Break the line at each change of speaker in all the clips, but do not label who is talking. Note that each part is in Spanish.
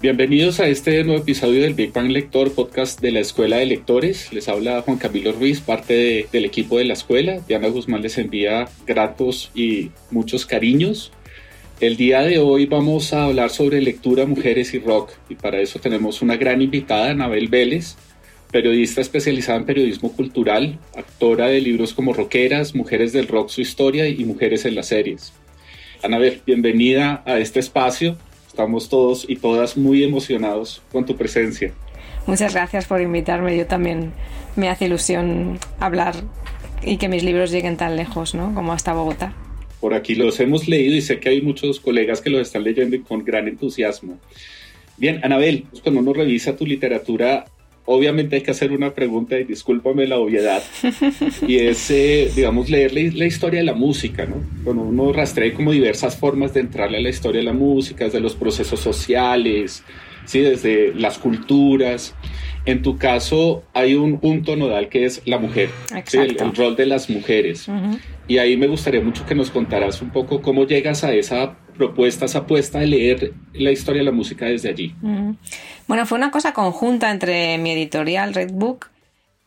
Bienvenidos a este nuevo episodio del Big Bang Lector, podcast de la Escuela de Lectores. Les habla Juan Camilo Ruiz, parte del equipo de la escuela. Diana Guzmán les envía gratos y muchos cariños. El día de hoy vamos a hablar sobre lectura, mujeres y rock. Y para eso tenemos una gran invitada, Anabel Vélez, periodista especializada en periodismo cultural, autora de libros como Roqueras, Mujeres del Rock, su historia y Mujeres en las series. Anabel, bienvenida a este espacio Estamos todos y todas muy emocionados con tu presencia.
Muchas gracias por invitarme. Yo también me hace ilusión hablar y que mis libros lleguen tan lejos, ¿no? Como hasta Bogotá.
Por aquí los hemos leído y sé que hay muchos colegas que los están leyendo con gran entusiasmo. Bien, Anabel, pues cuando uno revisa tu literatura, obviamente hay que hacer una pregunta y discúlpame la obviedad, y es, eh, digamos, leer la, historia de la música, ¿no? Cuando uno rastrea como diversas formas de entrarle a la historia de la música, desde los procesos sociales, ¿sí? desde las culturas. En tu caso hay un punto nodal que es la mujer, el, rol de las mujeres. Y ahí me gustaría mucho que nos contaras un poco cómo llegas a esa propuesta, esa apuesta de leer la historia de la música desde allí.
Bueno, fue una cosa conjunta entre mi editorial Red Book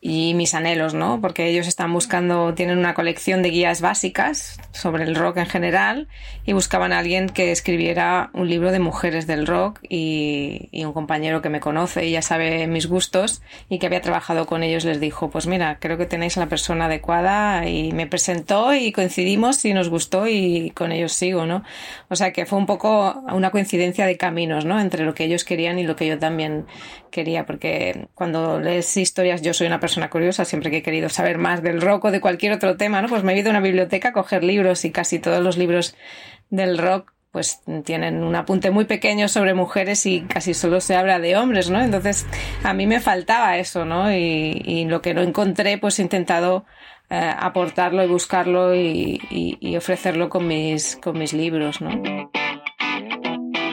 y mis anhelos, ¿no? Porque ellos están buscando, tienen una colección de guías básicas sobre el rock en general y buscaban a alguien que escribiera un libro de mujeres del rock y, un compañero que me conoce y ya sabe mis gustos y que había trabajado con ellos les dijo, pues mira, creo que tenéis a la persona adecuada y me presentó y coincidimos y nos gustó y con ellos sigo, ¿no? O sea que fue un poco una coincidencia de caminos, ¿no? Entre lo que ellos querían y lo que yo también quería, porque cuando lees historias, yo soy una persona curiosa, siempre que he querido saber más del rock o de cualquier otro tema, ¿no? Pues me he ido a una biblioteca a coger libros y casi todos los libros del rock pues tienen un apunte muy pequeño sobre mujeres y casi solo se habla de hombres, ¿no? Entonces a mí me faltaba eso, ¿no? Y, lo que no encontré, pues he intentado eh, aportarlo y buscarlo y, y, ofrecerlo con mis, con mis libros, ¿no?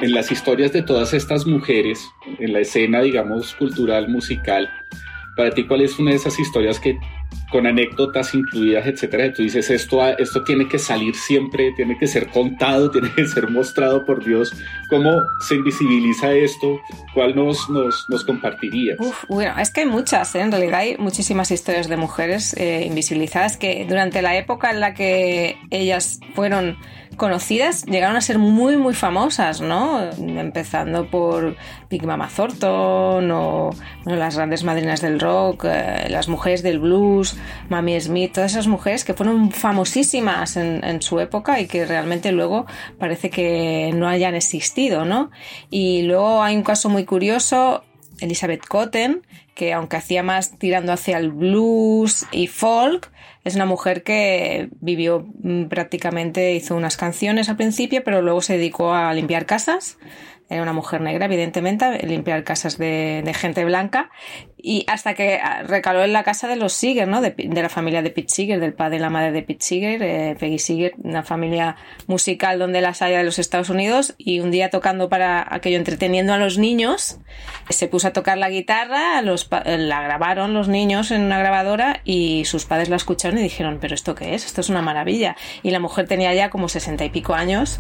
en las historias de todas estas mujeres, en la escena, digamos, cultural, musical, para ti, ¿cuál es una de esas historias que con anécdotas incluidas, etcétera, tú dices, esto, esto tiene que salir siempre, tiene que ser contado, tiene que ser mostrado por Dios? ¿Cómo se invisibiliza esto? ¿Cuál nos, nos, nos compartirías?
bueno, es que hay muchas, ¿eh? en realidad hay muchísimas historias de mujeres eh, invisibilizadas que durante la época en la que ellas fueron conocidas llegaron a ser muy, muy famosas, ¿no? Empezando por Big Mama Thornton o las grandes madrinas del rock, eh, las mujeres del blues, Mami Smith, todas esas mujeres que fueron famosísimas en, en, su época y que realmente luego parece que no hayan existido, ¿no? Y luego hay un caso muy curioso, Elizabeth Cotten, que aunque hacía más tirando hacia el blues y folk, es una mujer que vivió mm, prácticamente, hizo unas canciones al principio, pero luego se dedicó a limpiar casas. Era una mujer negra, evidentemente, limpiar casas de, gente blanca, y hasta que recaló en la casa de los Seeger, ¿no? De, la familia de Pete Seeger, del padre y la madre de Pete Seeger, eh, Peggy Seeger, una familia musical donde las haya de los Estados Unidos, y un día tocando para aquello, entreteniendo a los niños, se puso a tocar la guitarra, los, la grabaron los niños en una grabadora, y sus padres la escucharon y dijeron, pero ¿esto qué es? Esto es una maravilla. Y la mujer tenía ya como sesenta y pico años,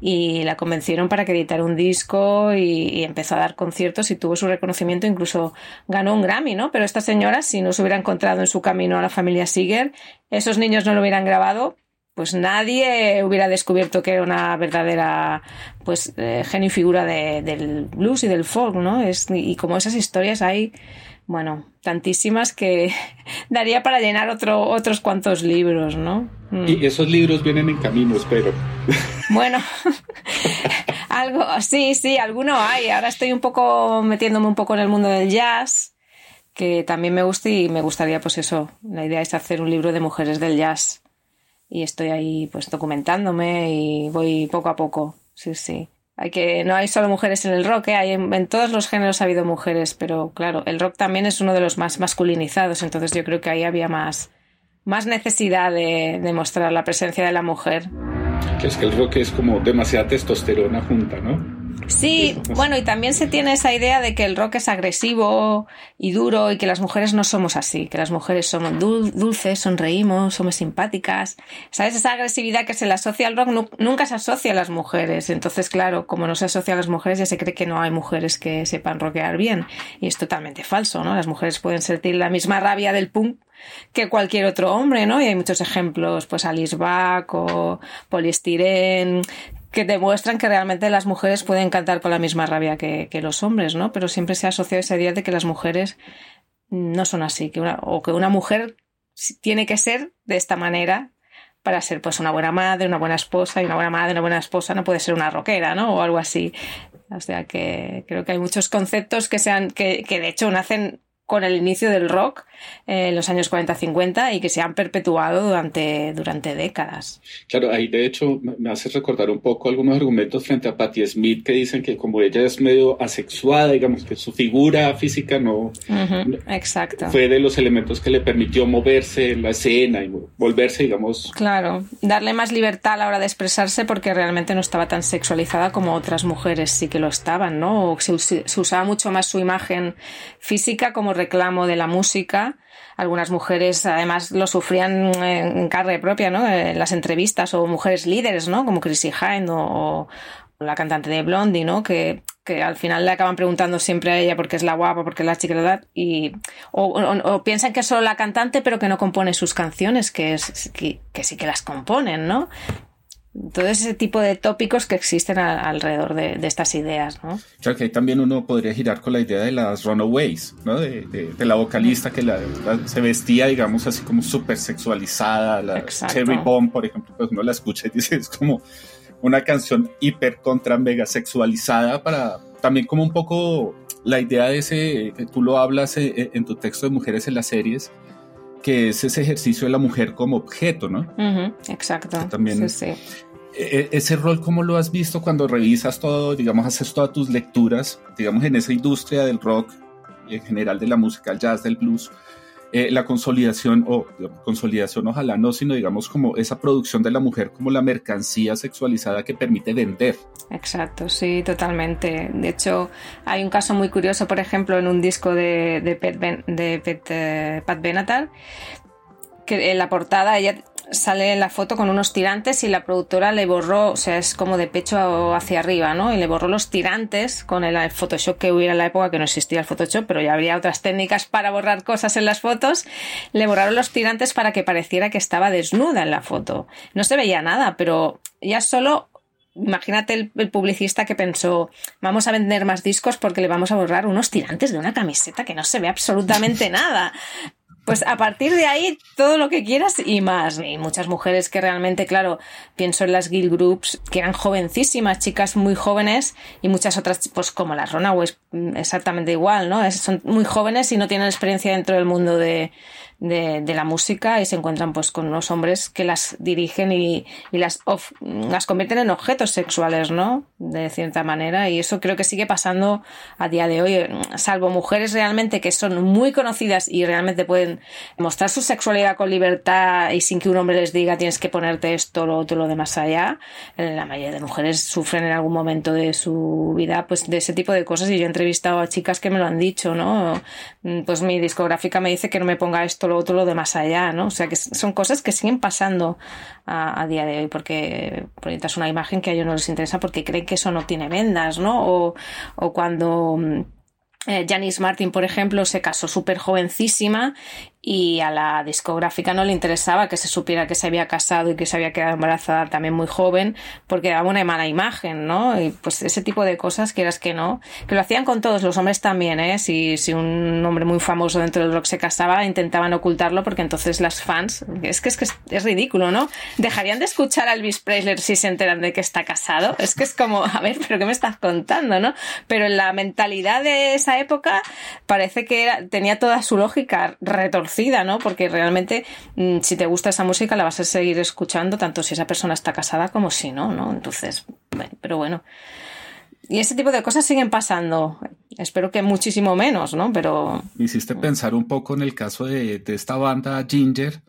y la convencieron para que editara un disco y, empezó a dar conciertos y tuvo su reconocimiento, incluso ganó un Grammy, ¿no? Pero esta señora, si no se hubiera encontrado en su camino a la familia Seeger, esos niños no lo hubieran grabado, pues nadie hubiera descubierto que era una verdadera pues eh, genio y figura del blues y del folk, ¿no? Es, y como esas historias hay bueno, tantísimas que daría para llenar otro, otros cuantos libros, ¿no?
Mm. Y esos libros vienen en camino, espero.
Bueno, algo, sí, sí, alguno hay. Ahora estoy un poco metiéndome un poco en el mundo del jazz, que también me gusta y me gustaría, pues eso, la idea es hacer un libro de mujeres del jazz. Y estoy ahí, pues, documentándome y voy poco a poco, sí, sí. hay que no hay solo mujeres en el rock, ¿eh? hay en, todos los géneros ha habido mujeres, pero claro, el rock también es uno de los más masculinizados, entonces yo creo que ahí había más, más necesidad de, de mostrar la presencia de la mujer.
Es que el rock es como demasiada testosterona junta, ¿no?
Sí, bueno, y también se tiene esa idea de que el rock es agresivo y duro y que las mujeres no somos así, que las mujeres somos dulces, sonreímos, somos simpáticas. ¿Sabes? Esa agresividad que se le asocia al rock nunca se asocia a las mujeres. Entonces, claro, como no se asocia a las mujeres, ya se cree que no hay mujeres que sepan rockear bien. Y es totalmente falso, ¿no? Las mujeres pueden sentir la misma rabia del punk que cualquier otro hombre, ¿no? Y hay muchos ejemplos, pues Alice Bach o Polistiren, que demuestran que realmente las mujeres pueden cantar con la misma rabia que, los hombres, ¿no? Pero siempre se ha asociado esa idea de que las mujeres no son así, que una, o que una mujer tiene que ser de esta manera para ser pues una buena madre, una buena esposa, y una buena madre, una buena esposa no puede ser una rockera, ¿no? O algo así. O sea que creo que hay muchos conceptos que sean, que, que de hecho nacen con el inicio del rock en los años 40-50 y que se han perpetuado durante, durante décadas.
Claro, ahí de hecho me hace recordar un poco algunos argumentos frente a Patti Smith que dicen que como ella es medio asexuada, digamos que su figura física no,
Exacto.
fue de los elementos que le permitió moverse en la escena y volverse, digamos.
Claro, darle más libertad a la hora de expresarse porque realmente no estaba tan sexualizada como otras mujeres sí que lo estaban, ¿no? O se, se usaba mucho más su imagen física como reclamo de la música. Algunas mujeres además lo sufrían en carne propia, ¿no? En las entrevistas o mujeres líderes, ¿no? Como Chrissy Hynde o, la cantante de Blondie, ¿no? Que, que, al final le acaban preguntando siempre a ella porque es la guapa, porque es la chica de edad, y, o, piensan que es solo la cantante pero que no compone sus canciones, que, es, que sí que las componen, ¿no? Todo ese tipo de tópicos que existen alrededor de, estas ideas, ¿no?
Claro que también uno podría girar con la idea de las runaways, ¿no? De, la vocalista que se vestía, digamos, así como súper sexualizada, la Cherry Bomb, por ejemplo, pues uno la escucha y dice, es como una canción hiper contra mega sexualizada para también como un poco la idea de ese, que tú lo hablas eh, eh, en tu texto de Mujeres en las series, que es ese ejercicio de la mujer como objeto, ¿no?
exacto.
también sí, sí. E, e, ese rol, ¿cómo lo has visto cuando revisas todo, digamos, haces todas tus lecturas, digamos, en esa industria del rock y en general de la música, el jazz, del blues? Eh, la consolidación, o consolidación ojalá no, sino digamos como esa producción de la mujer como la mercancía sexualizada que permite vender.
Exacto, sí, totalmente. De hecho, hay un caso muy curioso, por ejemplo, en un disco de, de, de eh, Pat Benatar, que en la portada ella sale la foto con unos tirantes y la productora le borró, o sea, es como de pecho hacia arriba, ¿no? Y le borró los tirantes con el Photoshop que hubiera en la época, que no existía el Photoshop, pero ya había otras técnicas para borrar cosas en las fotos. Le borraron los tirantes para que pareciera que estaba desnuda en la foto. No se veía nada, pero ya solo Imagínate el, publicista que pensó, vamos a vender más discos porque le vamos a borrar unos tirantes de una camiseta que no se ve absolutamente nada. Pues a partir de ahí, todo lo que quieras y más. Y muchas mujeres que realmente, claro, pienso en las guild groups, que eran jovencísimas, chicas muy jóvenes, y muchas otras, pues como las Runaways, exactamente igual, ¿no? son muy jóvenes y no tienen experiencia dentro del mundo de, de, la música y se encuentran pues con unos hombres que las dirigen y, y las, las convierten en objetos sexuales, ¿no? De cierta manera y eso creo que sigue pasando a día de hoy, salvo mujeres realmente que son muy conocidas y realmente pueden mostrar su sexualidad con libertad y sin que un hombre les diga tienes que ponerte esto, lo otro, lo demás allá. La mayoría de mujeres sufren en algún momento de su vida pues de ese tipo de cosas y yo he entrevistado a chicas que me lo han dicho, ¿no? Pues mi discográfica me dice que no me ponga esto lo otro, lo de más allá, ¿no? O sea, que son cosas que siguen pasando a, día de hoy porque proyectas una imagen que a ellos no les interesa porque creen que eso no tiene vendas, ¿no? O, o cuando mm, eh, Janice Martin, por ejemplo, se casó súper jovencísima y a la discográfica no le interesaba que se supiera que se había casado y que se había quedado embarazada también muy joven porque daba una mala imagen, ¿no? Y pues ese tipo de cosas, quieras que no, que lo hacían con todos los hombres también, ¿eh? Si, si un hombre muy famoso dentro del rock se casaba, intentaban ocultarlo porque entonces las fans, es que es, que es, ridículo, ¿no? Dejarían de escuchar a Elvis Presley si se enteran de que está casado. Es que es como, a ver, pero ¿qué me estás contando, no? Pero en la mentalidad de esa época parece que era, tenía toda su lógica retorcida ¿no? Porque realmente mm, si te gusta esa música la vas a seguir escuchando tanto si esa persona está casada como si no, ¿no? Entonces, pero bueno. y ese tipo de cosas siguen pasando. Espero que muchísimo menos, ¿no? Pero...
Me hiciste pensar un poco en el caso de, esta banda Ginger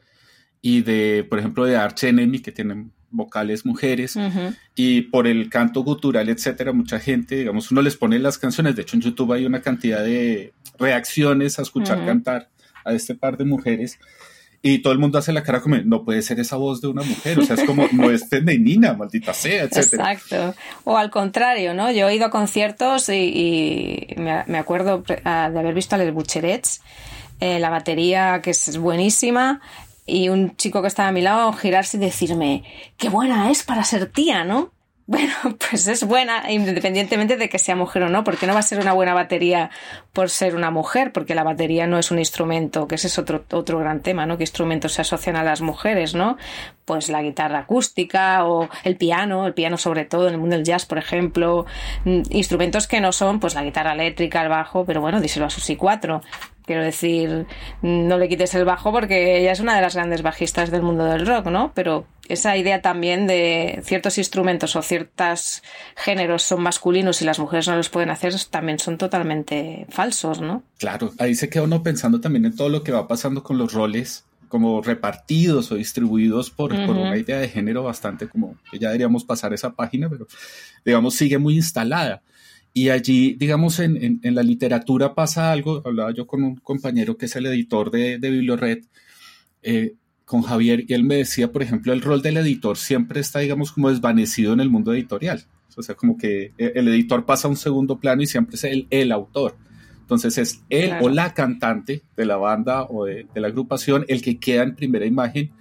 y de, por ejemplo, de Arch Enemy, que tienen vocales mujeres, y por el canto gutural, etcétera, mucha gente, digamos, uno les pone las canciones, de hecho en YouTube hay una cantidad de reacciones a escuchar cantar a este par de mujeres, y todo el mundo hace la cara como, no puede ser esa voz de una mujer, o sea, es como, no es femenina, maldita sea, etc.
Exacto. O al contrario, ¿no? Yo he ido a conciertos y, me, acuerdo de haber visto a Les Bucherets, eh, la batería que es buenísima, y un chico que estaba a mi lado girarse y decirme, qué buena es para ser tía, ¿no? Bueno, pues es buena, independientemente de que sea mujer o no, porque no va a ser una buena batería por ser una mujer, porque la batería no es un instrumento, que ese es otro, otro gran tema, ¿no? ¿Qué instrumentos se asocian a las mujeres, ¿no? Pues la guitarra acústica o el piano, el piano sobre todo en el mundo del jazz, por ejemplo, mm, instrumentos que no son pues la guitarra eléctrica, el bajo, pero bueno, díselo a Susi 4, Quiero decir, no le quites el bajo porque ella es una de las grandes bajistas del mundo del rock, ¿no? Pero esa idea también de ciertos instrumentos o ciertos géneros son masculinos y las mujeres no los pueden hacer también son totalmente falsos, ¿no?
Claro, ahí se queda uno pensando también en todo lo que va pasando con los roles como repartidos o distribuidos por, por, una idea de género bastante como ya deberíamos pasar esa página, pero digamos sigue muy instalada. Y allí, digamos, en, en, la literatura pasa algo, hablaba yo con un compañero que es el editor de, de Bibliored, eh, con Javier, y él me decía, por ejemplo, el rol del editor siempre está, digamos, como desvanecido en el mundo editorial. O sea, como que e, el editor pasa a un segundo plano y siempre es el, el autor. Entonces es él o la cantante de la banda o de, de, la agrupación el que queda en primera imagen.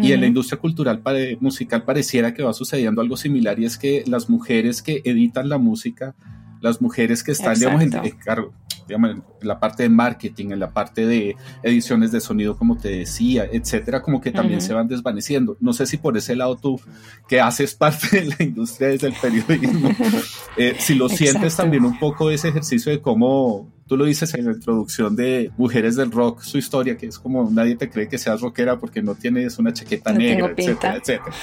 Y en la industria cultural musical pareciera que va sucediendo algo similar y es que las mujeres que editan la música las mujeres que están, digamos en, en, la parte de marketing, en la parte de ediciones de sonido, como te decía, etcétera, como que también se van desvaneciendo. No sé si por ese lado tú, que haces parte de la industria desde el periodismo, eh, si lo sientes también un poco ese ejercicio de cómo tú lo dices en la introducción de Mujeres del Rock, su historia, que es como nadie te cree que seas rockera porque no tienes una chaqueta negra, etcétera, etcétera.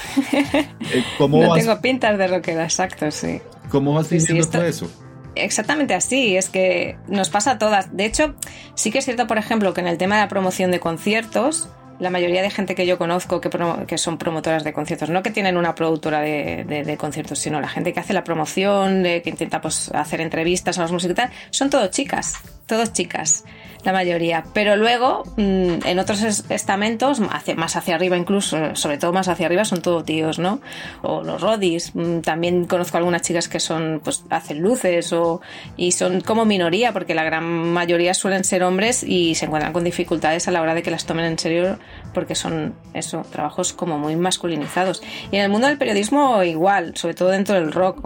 Eh, ¿cómo no tengo pintas de rockera, exacto, sí.
¿Cómo vas diciendo todo eso?
Exactamente así, es que nos pasa a todas. De hecho, sí que es cierto, por ejemplo, que en el tema de la promoción de conciertos, la mayoría de gente que yo conozco que, que son promotoras de conciertos, no que tienen una productora de, conciertos, sino la gente que hace la promoción, que intenta pues, hacer entrevistas a los músicos y tal, son todo chicas, todos chicas la mayoría. Pero luego, mm, en otros estamentos, más hacia arriba incluso, sobre todo más hacia arriba, son todo tíos, ¿no? O los rodis. Mm, también conozco algunas chicas que son, pues, hacen luces o, y son como minoría, porque la gran mayoría suelen ser hombres y se encuentran con dificultades a la hora de que las tomen en serio, porque son, eso, trabajos como muy masculinizados. Y en el mundo del periodismo igual, sobre todo dentro del rock.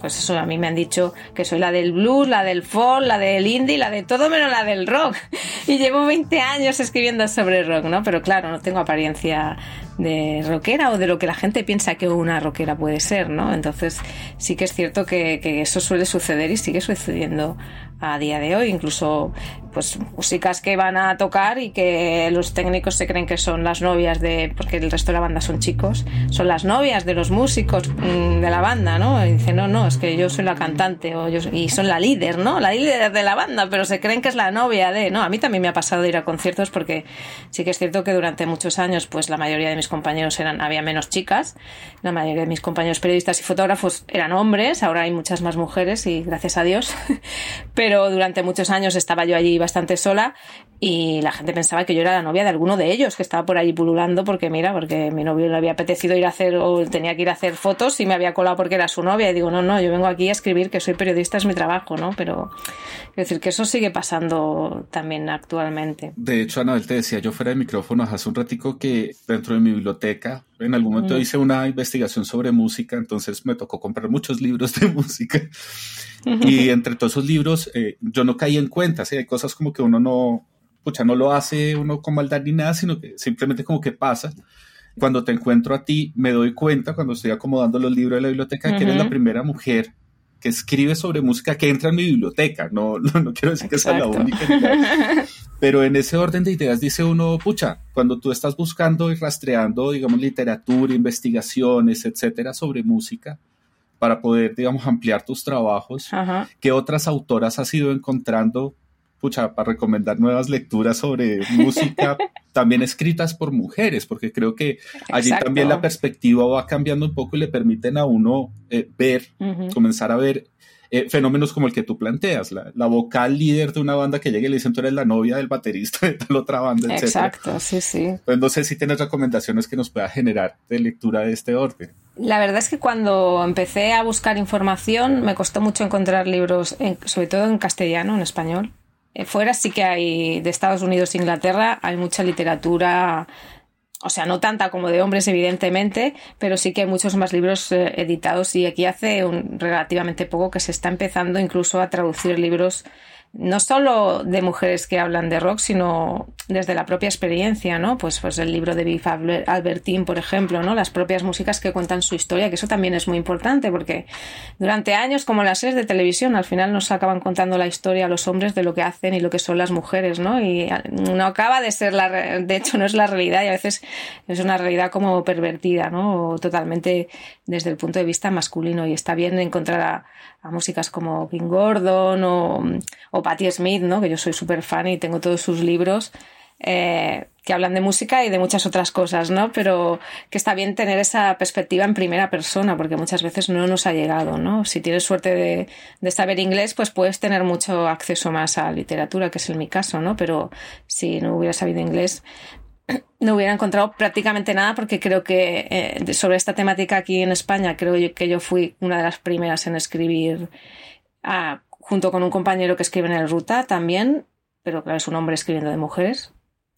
Pues eso, a mí me han dicho que soy la del blues, la del folk, la del indie, la todo menos la del rock. y llevo 20 años escribiendo sobre rock, ¿no? Pero claro, no tengo apariencia de rockera o de lo que la gente piensa que una rockera puede ser, ¿no? Entonces sí que es cierto que, eso suele suceder y sigue sucediendo a día de hoy, incluso pues músicas que van a tocar y que los técnicos se creen que son las novias de, porque el resto de la banda son chicos, son las novias de los músicos mm, de la banda, ¿no? Y dicen, no, no, es que yo soy la cantante o y son la líder, ¿no? La líder de la banda, pero se creen que es la novia de, no, a mí también me ha pasado ir a conciertos porque sí que es cierto que durante muchos años pues la mayoría de mis compañeros eran, había menos chicas, la mayoría de mis compañeros periodistas y fotógrafos eran hombres, ahora hay muchas más mujeres y gracias a Dios, pero durante muchos años estaba yo allí bastante sola y la gente pensaba que yo era la novia de alguno de ellos que estaba por allí pululando porque mira, porque mi novio le había apetecido ir a hacer o tenía que ir a hacer fotos y me había colado porque era su novia y digo, no, no, yo vengo aquí a escribir que soy periodista, es mi trabajo, ¿no? Pero quiero decir que eso sigue pasando también actualmente.
De hecho, Anabel te decía yo fuera de micrófono hace un ratico que dentro de mi biblioteca en algún momento hice una investigación sobre música, entonces me tocó comprar muchos libros de música. Y entre todos esos libros, eh, yo no caí en cuenta, ¿sí? hay cosas como que uno no, pucha, no lo hace uno con maldad ni nada, sino que simplemente como que pasa. Cuando te encuentro a ti, me doy cuenta, cuando estoy acomodando los libros de la biblioteca, que eres la primera mujer que escribe sobre música que entra en mi biblioteca. No, no, quiero decir que sea la única. Pero en ese orden de ideas dice uno, pucha, cuando tú estás buscando y rastreando, digamos, literatura, investigaciones, etcétera, sobre música, para poder, digamos, ampliar tus trabajos? ¿Qué otras autoras has ido encontrando pucha, para recomendar nuevas lecturas sobre música, también escritas por mujeres, porque creo que allí también la perspectiva va cambiando un poco y le permiten a uno eh, ver, comenzar a ver eh, fenómenos como el que tú planteas, la, vocal líder de una banda que llegue y le dicen tú eres la novia del baterista de tal otra banda, etc.
Exacto, sí, sí.
Pues no sé si tienes recomendaciones que nos pueda generar de lectura de este orden.
La verdad es que cuando empecé a buscar información me costó mucho encontrar libros, sobre todo en castellano, en español. Eh, fuera sí que hay, de Estados Unidos e Inglaterra, hay mucha literatura o sea, no tanta como de hombres, evidentemente, pero sí que hay muchos más libros eh, editados y aquí hace un, relativamente poco que se está empezando incluso a traducir libros no solo de mujeres que hablan de rock, sino desde la propia experiencia, ¿no? Pues, pues el libro de Biff Albertin, por ejemplo, ¿no? Las propias músicas que cuentan su historia, que eso también es muy importante, porque durante años, como las series de televisión, al final nos acaban contando la historia a los hombres de lo que hacen y lo que son las mujeres, ¿no? Y no acaba de ser la, de hecho no es la realidad y a veces es una realidad como pervertida, ¿no? O totalmente desde el punto de vista masculino y está bien encontrar a, a músicas como King Gordon o, o Patti Smith, ¿no? que yo soy súper fan y tengo todos sus libros. Eh, que hablan de música y de muchas otras cosas, ¿no? Pero que está bien tener esa perspectiva en primera persona, porque muchas veces no nos ha llegado, ¿no? Si tienes suerte de, de, saber inglés, pues puedes tener mucho acceso más a literatura, que es en mi caso, ¿no? Pero si no hubiera sabido inglés, no hubiera encontrado prácticamente nada porque creo que eh, sobre esta temática aquí en España creo que yo fui una de las primeras en escribir ah, junto con un compañero que escribe en el Ruta también, pero claro, es un hombre escribiendo de mujeres.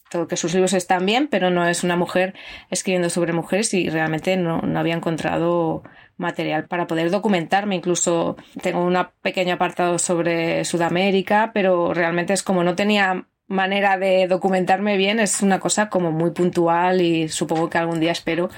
Todo que sus libros están bien, pero no es una mujer escribiendo sobre mujeres y realmente no, no había encontrado material para poder documentarme. Incluso tengo un pequeño apartado sobre Sudamérica, pero realmente es como no tenía manera de documentarme bien es una cosa como muy puntual y supongo que algún día espero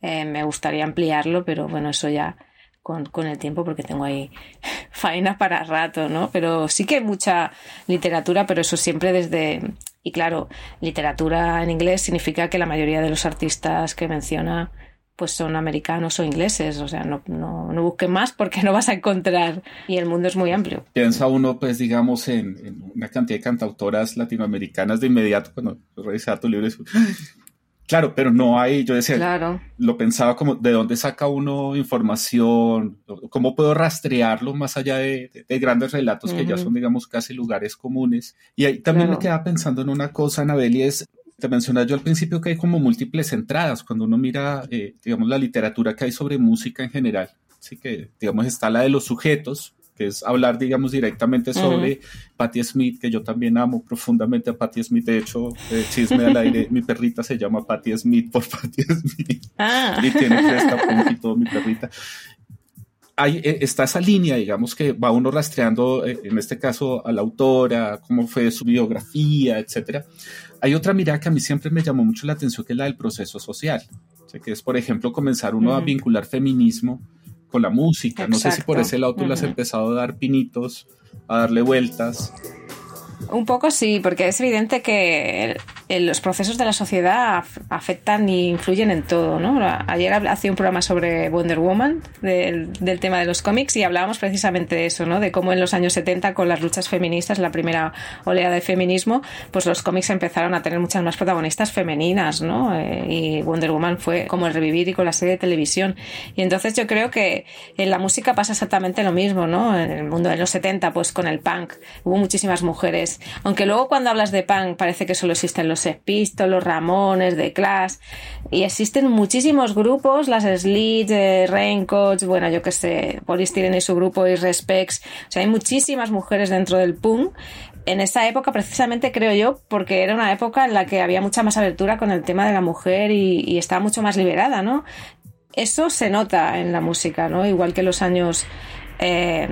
eh, me gustaría ampliarlo, pero bueno, eso ya con, con, el tiempo porque tengo ahí faena para rato, ¿no? Pero sí que hay mucha literatura, pero eso siempre desde... Y claro, literatura en inglés significa que la mayoría de los artistas que menciona pues son americanos o ingleses, o sea, no, no, no, busquen más porque no vas a encontrar y el mundo es muy amplio.
Piensa uno, pues digamos, en, una cantidad de cantautoras latinoamericanas de inmediato cuando revisaba tu libro. Claro, pero no hay, yo decía, claro. lo pensaba como, ¿de dónde saca uno información? ¿Cómo puedo rastrearlo más allá de, grandes relatos que ya son, digamos, casi lugares comunes? Y ahí también me quedaba pensando en una cosa, Anabel, y es, te mencionaba yo al principio que hay como múltiples entradas cuando uno mira, eh, digamos, la literatura que hay sobre música en general. Así que, digamos, está la de los sujetos, que es hablar, digamos, directamente sobre Patti Smith, que yo también amo profundamente a Patti Smith. De hecho, eh, chisme al aire, mi perrita se llama Patti Smith por Patti Smith. Ah. Y tiene cresta y todo, mi perrita. Ahí eh, está esa línea, digamos, que va uno rastreando, en este caso, a la autora, cómo fue su biografía, etcétera. Hay otra mirada que a mí siempre me llamó mucho la atención, que es la del proceso social. que es, por ejemplo, comenzar uno a vincular feminismo con la música. No sé si por ese lado tú le has empezado a dar pinitos, a darle vueltas.
Un poco sí, porque es evidente que los procesos de la sociedad afectan y influyen en todo. ¿no? Ayer hacía un programa sobre Wonder Woman, del, tema de los cómics, y hablábamos precisamente de eso, ¿no? de cómo en los años 70, con las luchas feministas, la primera oleada de feminismo, pues los cómics empezaron a tener muchas más protagonistas femeninas, ¿no? Eh, y Wonder Woman fue como el revivir y con la serie de televisión. Y entonces yo creo que en la música pasa exactamente lo mismo, ¿no? En el mundo de los 70, pues con el punk, hubo muchísimas mujeres aunque luego cuando hablas de punk parece que solo existen los Sex los Ramones, The Clash, y existen muchísimos grupos, las Slits, eh, Raincoats, bueno, yo que sé, Polystyrene y su grupo y Respects, o sea, hay muchísimas mujeres dentro del punk, en esa época, precisamente creo yo, porque era una época en la que había mucha más abertura con el tema de la mujer y, estaba mucho más liberada, ¿no? Eso se nota en la música, ¿no? Igual que los años eh,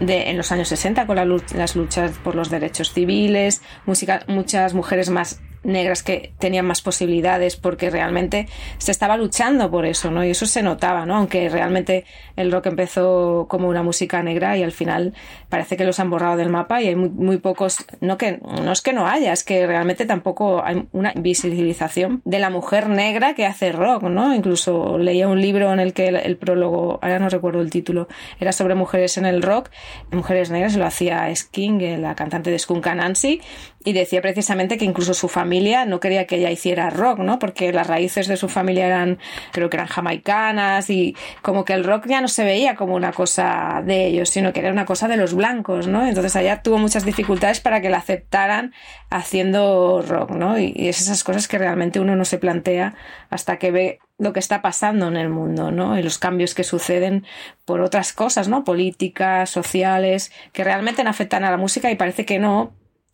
de, en los años 60 con las luchas por los derechos civiles, música, muchas mujeres más negras que tenían más posibilidades porque realmente se estaba luchando por eso, ¿no? Y eso se notaba, ¿no? Aunque realmente el rock empezó como una música negra y al final parece que los han borrado del mapa y hay muy, muy pocos, no que no es que no haya, es que realmente tampoco hay una visibilización de la mujer negra que hace rock, ¿no? Incluso leía un libro en el que el, prólogo, ahora no recuerdo el título, era sobre mujeres en el rock, mujeres negras, lo hacía Sking, la cantante de Skunk Nancy, y decía precisamente que incluso su familia no quería que ella hiciera rock, ¿no? Porque las raíces de su familia eran, creo que eran jamaicanas y como que el rock ya no se veía como una cosa de ellos, sino que era una cosa de los blancos, ¿no? Entonces allá tuvo muchas dificultades para que la aceptaran haciendo rock, ¿no? Y, es esas cosas que realmente uno no se plantea hasta que ve lo que está pasando en el mundo, ¿no? Y los cambios que suceden por otras cosas, ¿no? Políticas, sociales, que realmente afectan a la música y parece que no,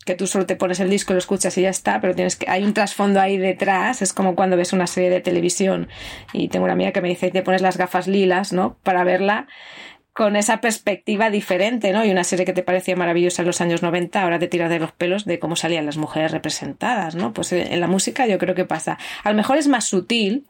que tú solo te pones el disco, lo escuchas y ya está, pero tienes que, hay un trasfondo ahí detrás, es como cuando ves una serie de televisión y tengo una amiga que me dice, te pones las gafas lilas, ¿no? Para verla con esa perspectiva diferente, ¿no? Y una serie que te parecía maravillosa en los años 90, ahora te tiras de los pelos de cómo salían las mujeres representadas, ¿no? Pues en la música yo creo que pasa. A lo mejor es más sutil,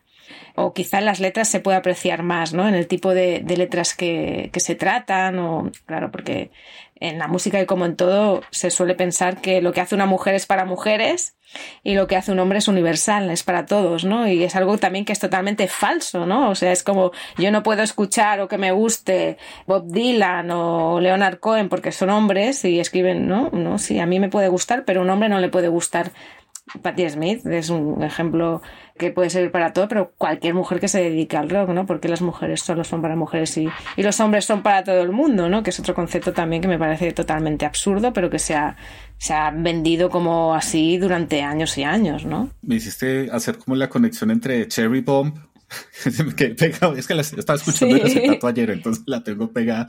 o quizá en las letras se puede apreciar más, ¿no? En el tipo de, letras que, que, se tratan, o claro, porque en la música y como en todo se suele pensar que lo que hace una mujer es para mujeres y lo que hace un hombre es universal, es para todos, ¿no? Y es algo también que es totalmente falso, ¿no? O sea, es como yo no puedo escuchar o que me guste Bob Dylan o Leonard Cohen porque son hombres y escriben, ¿no? No, sí, a mí me puede gustar, pero a un hombre no le puede gustar Patti Smith es un ejemplo que puede servir para todo, pero cualquier mujer que se dedique al rock, ¿no? Porque las mujeres solo son para mujeres y, y los hombres son para todo el mundo, ¿no? Que es otro concepto también que me parece totalmente absurdo, pero que se ha, se ha vendido como así durante años y años, ¿no?
Me hiciste hacer como la conexión entre Cherry Bomb es que la estaba escuchando acetato ayer, entonces la tengo pegada.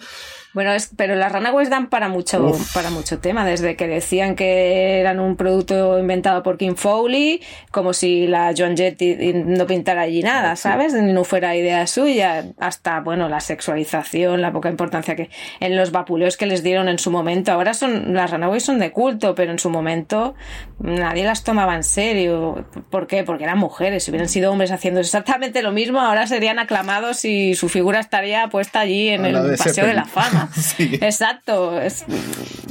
Bueno, es, pero las Runaways dan para mucho, para mucho tema, desde que decían que eran un producto inventado por Kim Foley, como si la John Jett no pintara allí nada, ¿sabes? Ni no fuera idea suya, hasta, bueno, la sexualización, la poca importancia que en los vapuleos que les dieron en su momento. Ahora son, las Runaways son de culto, pero en su momento nadie las tomaba en serio. ¿Por qué? Porque eran mujeres, si hubieran sido hombres haciendo exactamente lo mismo, ahora serían aclamados y su figura estaría puesta allí en el Paseo de la Fama. Exacto.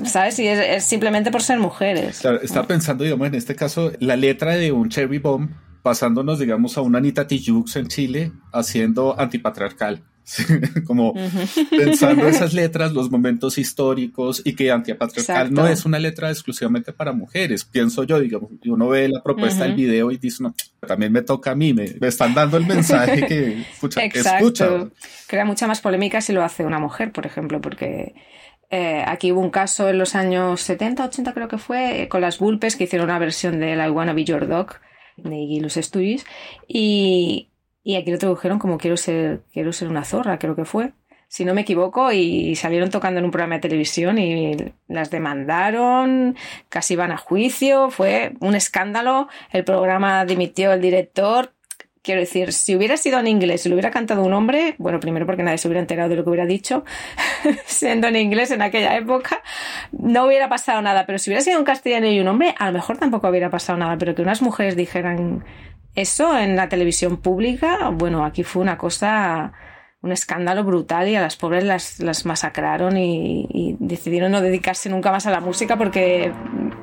¿Sabes? Y es, simplemente por ser mujeres.
está pensando, digamos, en este caso, la letra de un Cherry Bomb pasándonos, digamos, a una Anita Tijoux en Chile haciendo antipatriarcal. como pensando esas letras, los momentos históricos y que antipatriarcal no es una letra exclusivamente para mujeres, pienso yo, digamos, uno ve la propuesta del video y dice, no, también me toca a mí, me, están dando el mensaje que, escucha, escucha.
Crea mucha más polémica si lo hace una mujer, por ejemplo, porque eh, aquí hubo un caso en los años 70, 80 creo que fue, con las Bulpes que hicieron una versión de I Wanna Be Your Dog de Iggy Los Studios y, y aquí lo tradujeron como quiero ser, quiero ser una zorra, creo que fue, si no me equivoco, y salieron tocando en un programa de televisión y las demandaron, casi van a juicio, fue un escándalo, el programa dimitió el director. Quiero decir, si hubiera sido en inglés, si lo hubiera cantado un hombre, bueno, primero porque nadie se hubiera enterado de lo que hubiera dicho, siendo en inglés en aquella época, no hubiera pasado nada. Pero si hubiera sido un castellano y un hombre, a lo mejor tampoco hubiera pasado nada. Pero que unas mujeres dijeran eso en la televisión pública, bueno, aquí fue una cosa, un escándalo brutal y a las pobres las, las masacraron y, decidieron no dedicarse nunca más a la música porque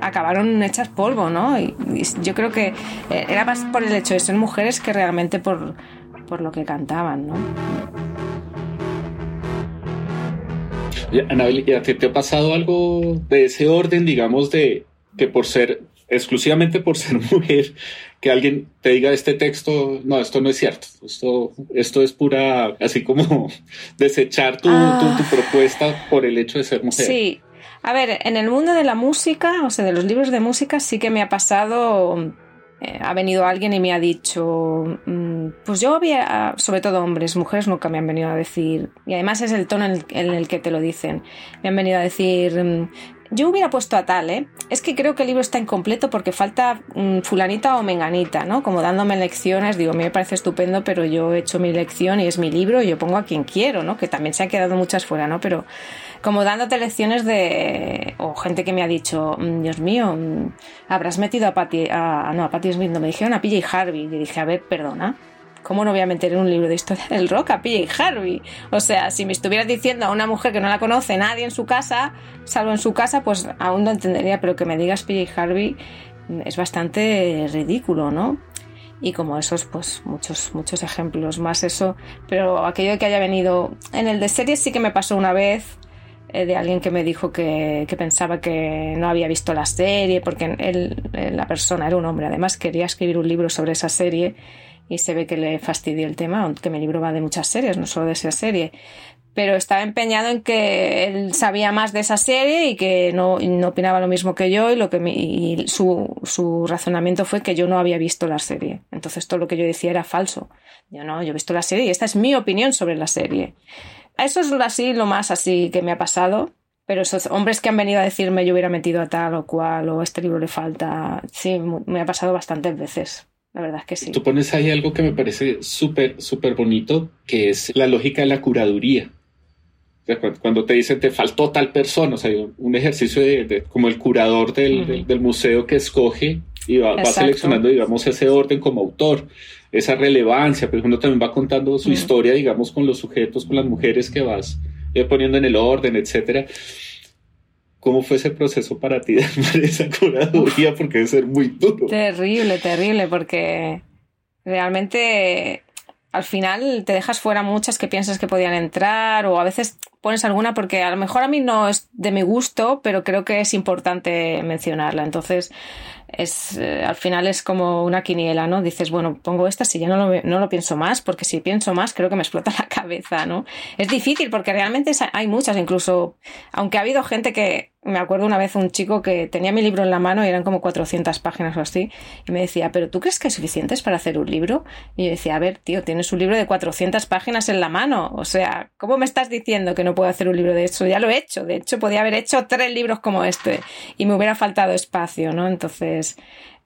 acabaron hechas polvo, ¿no? Y, yo creo que eh, era más por el hecho de ser mujeres que realmente por, por lo que cantaban, ¿no?
Anabel, ¿a ti te ha pasado algo de ese orden, digamos, de que por ser exclusivamente por ser mujer, que alguien te diga este texto, no, esto no es cierto, esto, esto es pura, así como desechar tu, tu, ah. propuesta por el hecho de ser mujer.
Sí, a ver, en el mundo de la música, o sea, de los libros de música, sí que me ha pasado eh, ha venido alguien y me ha dicho, mm, pues yo había, sobre todo hombres, mujeres nunca me han venido a decir, y además es el tono en el, que te lo dicen, me han venido a decir, mm, yo hubiera puesto a tal, ¿eh? Es que creo que el libro está incompleto porque falta mm, fulanita o menganita, ¿no? Como dándome lecciones, digo, a mí me parece estupendo, pero yo he hecho mi lección y es mi libro y yo pongo a quien quiero, ¿no? Que también se han quedado muchas fuera, ¿no? Pero como dándote lecciones de... o gente que me ha dicho, mm, Dios mío, mm, habrás metido a Patty, a, no, a Patty Smith, no, me dijeron a PJ Harvey y dije, a ver, perdona. ¿Cómo no voy a meter en un libro de historia del rock a PJ Harvey? O sea, si me estuvieras diciendo a una mujer que no la conoce nadie en su casa, salvo en su casa, pues aún lo entendería, pero que me digas PJ Harvey es bastante ridículo, ¿no? Y como esos, pues muchos, muchos ejemplos más eso. Pero aquello de que haya venido en el de series sí que me pasó una vez eh, de alguien que me dijo que, que, pensaba que no había visto la serie, porque él, la persona era un hombre, además quería escribir un libro sobre esa serie y se ve que le fastidió el tema, aunque mi libro va de muchas series, no solo de esa serie. Pero estaba empeñado en que él sabía más de esa serie y que no, no opinaba lo mismo que yo y, lo que y su, su razonamiento fue que yo no había visto la serie. Entonces todo lo que yo decía era falso. Yo no, yo he visto la serie y esta es mi opinión sobre la serie. Eso es así lo más así que me ha pasado. Pero esos hombres que han venido a decirme yo hubiera metido a tal o cual o este libro le falta, sí, me ha pasado bastantes veces. La verdad es que sí.
Tú pones ahí algo que me parece súper, súper bonito, que es la lógica de la curaduría. cuando te dicen te faltó tal persona, o sea, un ejercicio de, como el curador del, del, museo que escoge y va, va, seleccionando, digamos, ese orden como autor, esa relevancia, pero uno también va contando su historia, digamos, con los sujetos, con las mujeres que vas eh, poniendo en el orden, etcétera. ¿Cómo fue ese proceso para ti de armar esa curaduría? Porque debe ser muy duro.
Terrible, terrible, porque realmente al final te dejas fuera muchas que piensas que podían entrar o a veces pones alguna porque a lo mejor a mí no es de mi gusto, pero creo que es importante mencionarla. Entonces, es, eh, al final es como una quiniela, ¿no? Dices, bueno, pongo esta si ya no lo, no lo pienso más, porque si pienso más creo que me explota la cabeza, ¿no? Es difícil porque realmente hay muchas, incluso, aunque ha habido gente que, me acuerdo una vez un chico que tenía mi libro en la mano y eran como 400 páginas o así, y me decía, ¿pero tú crees que es suficiente para hacer un libro? Y yo decía, a ver, tío, tienes un libro de 400 páginas en la mano, o sea, ¿cómo me estás diciendo que no puedo hacer un libro de esto? Ya lo he hecho, de hecho podía haber hecho tres libros como este y me hubiera faltado espacio, ¿no? Entonces,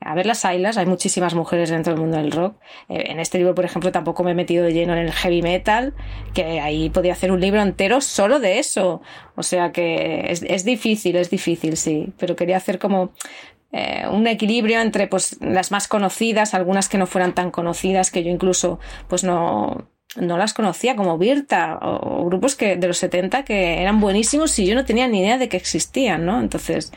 a ver las ailas, hay muchísimas mujeres dentro del mundo del rock. Eh, en este libro, por ejemplo, tampoco me he metido de lleno en el heavy metal, que ahí podía hacer un libro entero solo de eso. O sea que es, difícil, es difícil, sí. Pero quería hacer como eh, un equilibrio entre pues las más conocidas, algunas que no fueran tan conocidas, que yo incluso pues no, no las conocía, como Virta, o, grupos que, de los 70 que eran buenísimos y yo no tenía ni idea de que existían, ¿no? Entonces,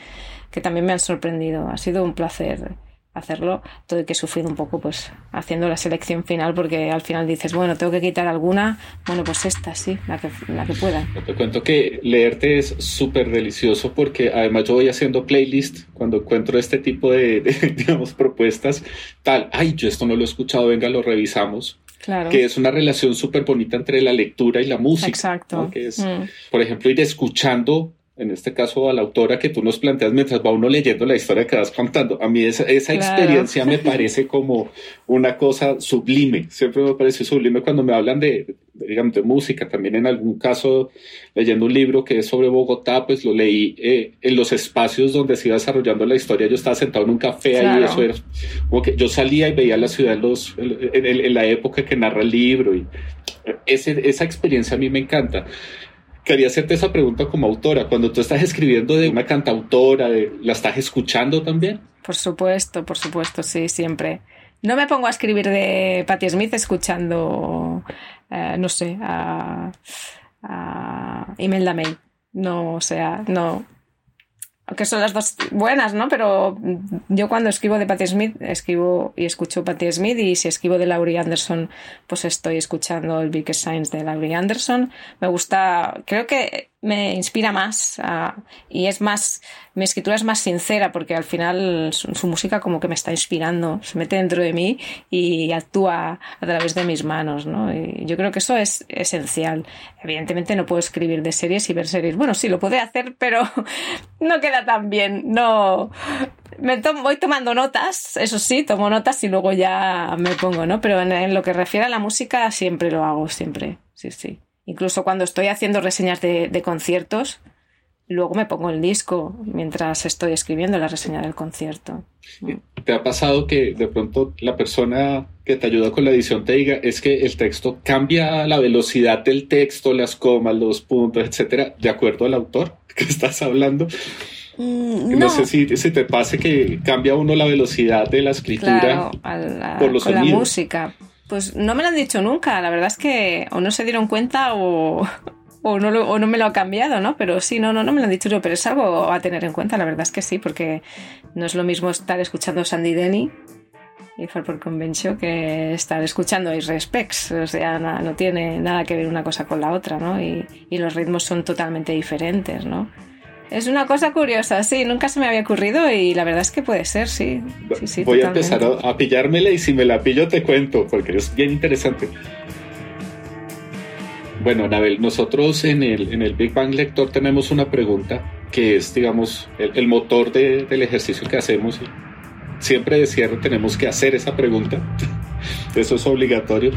que también me han sorprendido. Ha sido un placer hacerlo, todo y que he sufrido un poco pues haciendo la selección final porque al final dices, bueno, tengo que quitar alguna, bueno, pues esta sí, la que, la que pueda.
Te cuento que leerte es súper delicioso porque además yo voy haciendo playlist cuando encuentro este tipo de, digamos, propuestas, tal, ay, yo esto no lo he escuchado, venga, lo revisamos. Claro. Que es una relación súper bonita entre la lectura y la música.
Exacto.
Que es, mm. por ejemplo, ir escuchando en este caso a la autora que tú nos planteas mientras va uno leyendo la historia que vas contando. A mí esa, esa experiencia me parece como una cosa sublime. Siempre me parece sublime cuando me hablan de, digamos, de música. También en algún caso, leyendo un libro que es sobre Bogotá, pues lo leí eh, en los espacios donde se iba desarrollando la historia. Yo estaba sentado en un café ahí, eso era como que yo salía y veía la ciudad en, los, en, en la época que narra el libro. Y ese, esa experiencia a mí me encanta quería hacerte esa pregunta como autora. Cuando tú estás escribiendo de una cantautora, ¿la estás escuchando también?
Por supuesto, por supuesto, sí, siempre. No me pongo a escribir de Patti Smith escuchando, eh, no sé, a, a Imelda May. No, o sea, no, que son las dos buenas, ¿no? Pero yo cuando escribo de Patti Smith, escribo y escucho Patti Smith y si escribo de Laurie Anderson, pues estoy escuchando el Biggest Science de Laurie Anderson. Me gusta, creo que me inspira más y es más, mi escritura es más sincera porque al final su, música como que me está inspirando, se mete dentro de mí y actúa a través de mis manos, ¿no? Y yo creo que eso es esencial. Evidentemente no puedo escribir de series y ver series. Bueno, sí, lo puedo hacer, pero no queda tan bien. No, me voy tomando notas, eso sí, tomo notas y luego ya me pongo, ¿no? Pero en lo que refiere a la música siempre lo hago, siempre, sí, sí. Incluso cuando estoy haciendo reseñas de, conciertos, luego me pongo el disco mientras estoy escribiendo la reseña del concierto.
¿Te ha pasado que de pronto la persona que te ayuda con la edición te diga es que el texto cambia la velocidad del texto, las comas, los puntos, etcétera, de acuerdo al autor que estás hablando?
Mm,
no. sé si, si, te pase que cambia uno la velocidad de la escritura por los
con
sonidos.
la música. Pues no me lo han dicho nunca, la verdad es que o no se dieron cuenta o, o no, lo, o no me lo ha cambiado, ¿no? Pero sí, no, no, no me lo han dicho yo, pero es algo a tener en cuenta, la verdad es que sí, porque no es lo mismo estar escuchando Sandy Denny y por Convention que estar escuchando Specs, o sea, no, no, tiene nada que ver una cosa con la otra, ¿no? Y, y los ritmos son totalmente diferentes, ¿no? Es una cosa curiosa, sí, nunca se me había ocurrido y la verdad es que puede ser, sí. sí, sí
Voy
totalmente.
a empezar a, pillármela y si me la pillo te cuento, porque es bien interesante. Bueno, Anabel, nosotros en el, en el Big Bang Lector tenemos una pregunta que es, digamos, el, el motor de, del ejercicio que hacemos. Siempre de cierre tenemos que hacer esa pregunta. Eso es obligatorio.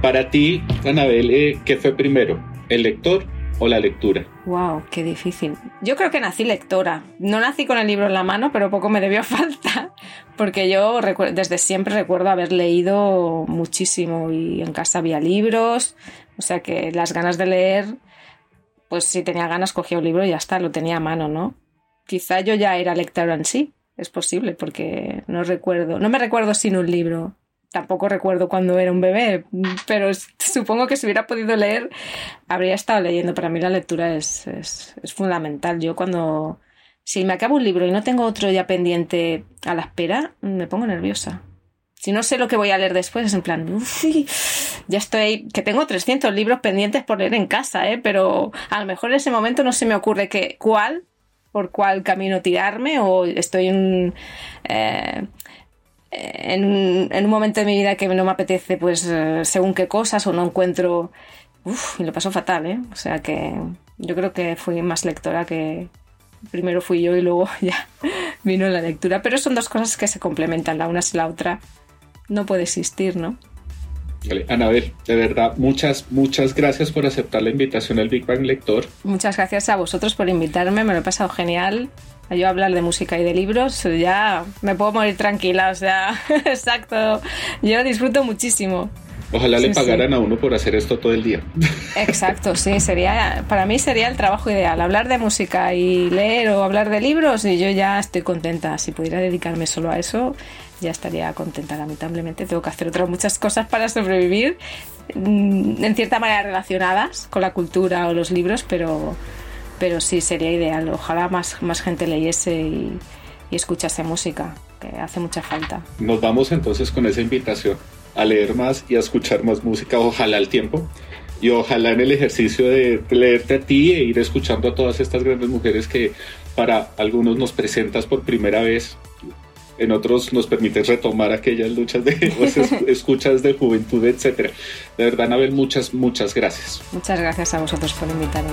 Para ti, Anabel, eh, ¿qué fue primero? ¿El lector o la lectura?
Wow, qué difícil. Yo creo que nací lectora. No nací con el libro en la mano, pero poco me debió falta, porque yo desde siempre recuerdo haber leído muchísimo y en casa había libros, o sea que las ganas de leer, pues si tenía ganas cogía un libro y ya está, lo tenía a mano, ¿no? Quizá yo ya era lectora en sí, es posible, porque no recuerdo, no me recuerdo sin un libro. Tampoco recuerdo cuando era un bebé, pero supongo que si hubiera podido leer, habría estado leyendo. Para mí la lectura es, es, es, fundamental. Yo cuando, si me acabo un libro y no tengo otro ya pendiente a la espera, me pongo nerviosa. Si no sé lo que voy a leer después, es en plan, uff, ya estoy, que tengo 300 libros pendientes por leer en casa, ¿eh? pero a lo mejor en ese momento no se me ocurre que, cuál, por cuál camino tirarme o estoy en... Eh, en un, en un, momento de mi vida que no me apetece, pues, eh, según qué cosas, o no encuentro. Uf, y lo paso fatal, ¿eh? O sea que yo creo que fui más lectora que. Primero fui yo y luego ya vino la lectura. Pero son dos cosas que se complementan, la una sin la otra. No puede existir, ¿no?
Vale. Anabel, de verdad, muchas, muchas gracias por aceptar la invitación al Big Bang Lector.
Muchas gracias a vosotros por invitarme, me lo he pasado genial yo hablar de música y de libros, ya me puedo morir tranquila, o sea, exacto, yo disfruto muchísimo.
Ojalá sí, le pagaran sí. a uno por hacer esto todo el día.
Exacto, sí, sería, para mí sería el trabajo ideal, hablar de música y leer o hablar de libros y yo ya estoy contenta, si pudiera dedicarme solo a eso, ya estaría contenta, lamentablemente tengo que hacer otras muchas cosas para sobrevivir, mm, en cierta manera relacionadas con la cultura o los libros, pero pero sí sería ideal. Ojalá más, más gente leyese y, y, escuchase música, que hace mucha falta.
Nos vamos entonces con esa invitación a leer más y a escuchar más música, ojalá al tiempo. Y ojalá en el ejercicio de leerte a ti e ir escuchando a todas estas grandes mujeres que para algunos nos presentas por primera vez, en otros nos permites retomar aquellas luchas de escuchas de juventud, etcétera. De verdad, Anabel, muchas, muchas gracias.
Muchas gracias a vosotros por invitarme.